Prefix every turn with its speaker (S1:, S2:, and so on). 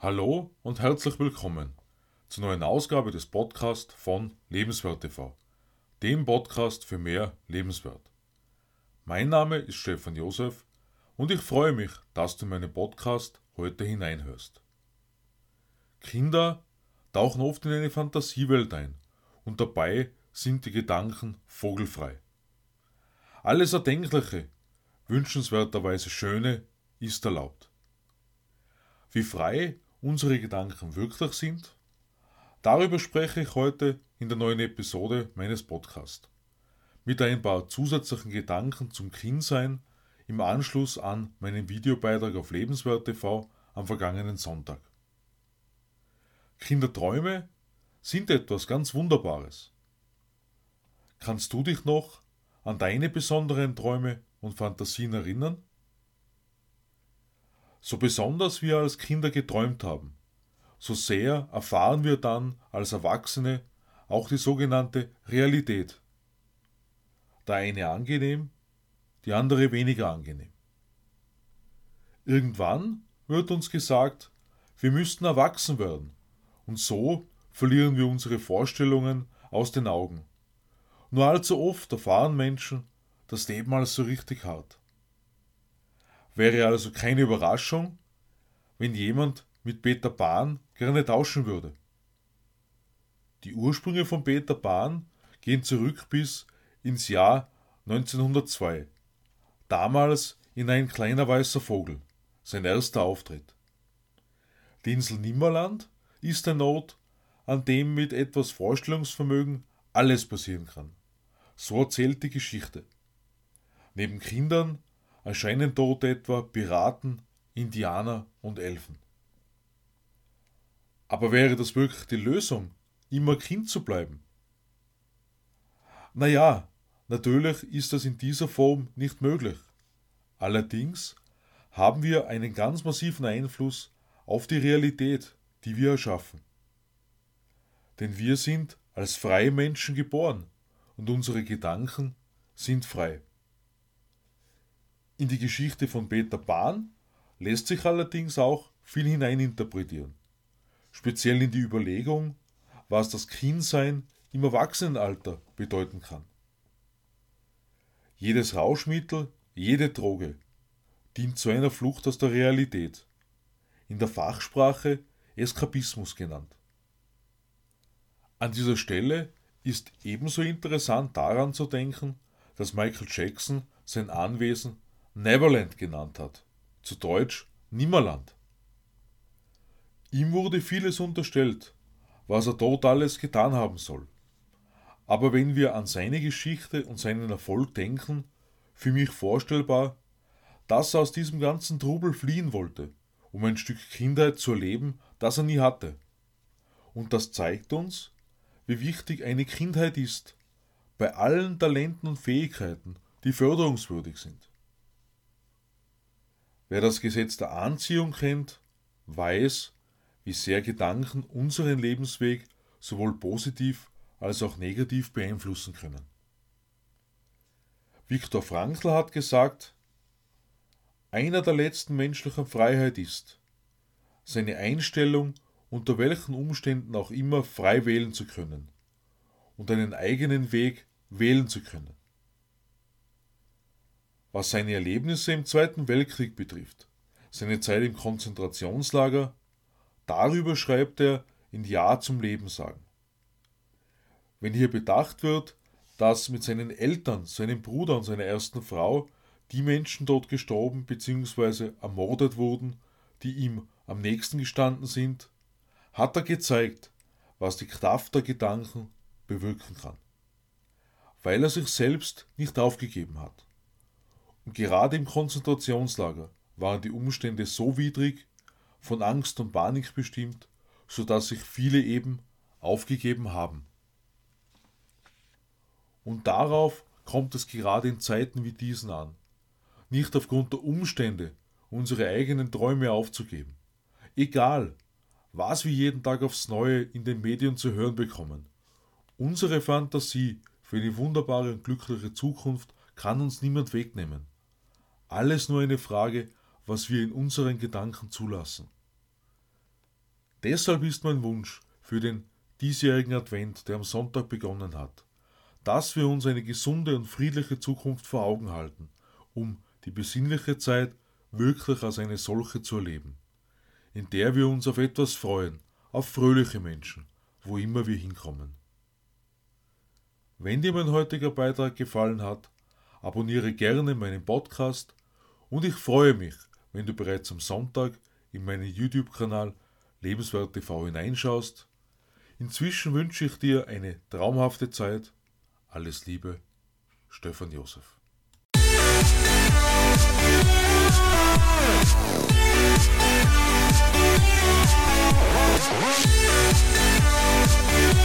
S1: Hallo und herzlich willkommen zur neuen Ausgabe des Podcasts von Lebenswert TV, dem Podcast für mehr Lebenswert. Mein Name ist Stefan Josef und ich freue mich, dass du in meinen Podcast heute hineinhörst. Kinder tauchen oft in eine Fantasiewelt ein und dabei sind die Gedanken vogelfrei. Alles Erdenkliche, wünschenswerterweise Schöne, ist erlaubt. Wie frei unsere Gedanken wirklich sind? Darüber spreche ich heute in der neuen Episode meines Podcasts. Mit ein paar zusätzlichen Gedanken zum Kindsein im Anschluss an meinen Videobeitrag auf Lebenswert TV am vergangenen Sonntag. Kinderträume sind etwas ganz Wunderbares. Kannst du dich noch an deine besonderen Träume und Fantasien erinnern? So besonders wir als Kinder geträumt haben, so sehr erfahren wir dann als Erwachsene auch die sogenannte Realität. Der eine angenehm, die andere weniger angenehm. Irgendwann wird uns gesagt, wir müssten erwachsen werden, und so verlieren wir unsere Vorstellungen aus den Augen. Nur allzu oft erfahren Menschen das Leben als so richtig hart. Wäre also keine Überraschung, wenn jemand mit Peter Pan gerne tauschen würde. Die Ursprünge von Peter Pan gehen zurück bis ins Jahr 1902. Damals in ein kleiner weißer Vogel, sein erster Auftritt. Die Insel Nimmerland ist ein Ort, an dem mit etwas Vorstellungsvermögen alles passieren kann. So erzählt die Geschichte. Neben Kindern erscheinen dort etwa Piraten, Indianer und Elfen. Aber wäre das wirklich die Lösung, immer Kind zu bleiben? Naja, natürlich ist das in dieser Form nicht möglich. Allerdings haben wir einen ganz massiven Einfluss auf die Realität, die wir erschaffen. Denn wir sind als freie Menschen geboren und unsere Gedanken sind frei. In die Geschichte von Peter Pan lässt sich allerdings auch viel hineininterpretieren. Speziell in die Überlegung, was das Kindsein im Erwachsenenalter bedeuten kann. Jedes Rauschmittel, jede Droge dient zu einer Flucht aus der Realität. In der Fachsprache Eskapismus genannt. An dieser Stelle ist ebenso interessant daran zu denken, dass Michael Jackson sein Anwesen Neverland genannt hat, zu Deutsch Nimmerland. Ihm wurde vieles unterstellt, was er dort alles getan haben soll. Aber wenn wir an seine Geschichte und seinen Erfolg denken, für mich vorstellbar, dass er aus diesem ganzen Trubel fliehen wollte, um ein Stück Kindheit zu erleben, das er nie hatte. Und das zeigt uns, wie wichtig eine Kindheit ist, bei allen Talenten und Fähigkeiten, die förderungswürdig sind. Wer das Gesetz der Anziehung kennt, weiß, wie sehr Gedanken unseren Lebensweg sowohl positiv als auch negativ beeinflussen können. Viktor Frankl hat gesagt, einer der letzten menschlichen Freiheit ist, seine Einstellung unter welchen Umständen auch immer frei wählen zu können und einen eigenen Weg wählen zu können was seine Erlebnisse im Zweiten Weltkrieg betrifft, seine Zeit im Konzentrationslager, darüber schreibt er in Ja zum Leben sagen. Wenn hier bedacht wird, dass mit seinen Eltern, seinem Bruder und seiner ersten Frau die Menschen dort gestorben bzw. ermordet wurden, die ihm am nächsten gestanden sind, hat er gezeigt, was die Kraft der Gedanken bewirken kann, weil er sich selbst nicht aufgegeben hat. Gerade im Konzentrationslager waren die Umstände so widrig, von Angst und Panik bestimmt, so dass sich viele eben aufgegeben haben. Und darauf kommt es gerade in Zeiten wie diesen an, nicht aufgrund der Umstände unsere eigenen Träume aufzugeben. Egal, was wir jeden Tag aufs Neue in den Medien zu hören bekommen. Unsere Fantasie für eine wunderbare und glückliche Zukunft kann uns niemand wegnehmen. Alles nur eine Frage, was wir in unseren Gedanken zulassen. Deshalb ist mein Wunsch für den diesjährigen Advent, der am Sonntag begonnen hat, dass wir uns eine gesunde und friedliche Zukunft vor Augen halten, um die besinnliche Zeit wirklich als eine solche zu erleben, in der wir uns auf etwas freuen, auf fröhliche Menschen, wo immer wir hinkommen. Wenn dir mein heutiger Beitrag gefallen hat, abonniere gerne meinen Podcast und ich freue mich, wenn du bereits am Sonntag in meinen YouTube-Kanal Lebenswert TV hineinschaust. Inzwischen wünsche ich dir eine traumhafte Zeit. Alles Liebe, Stefan Josef.
S2: Yeah.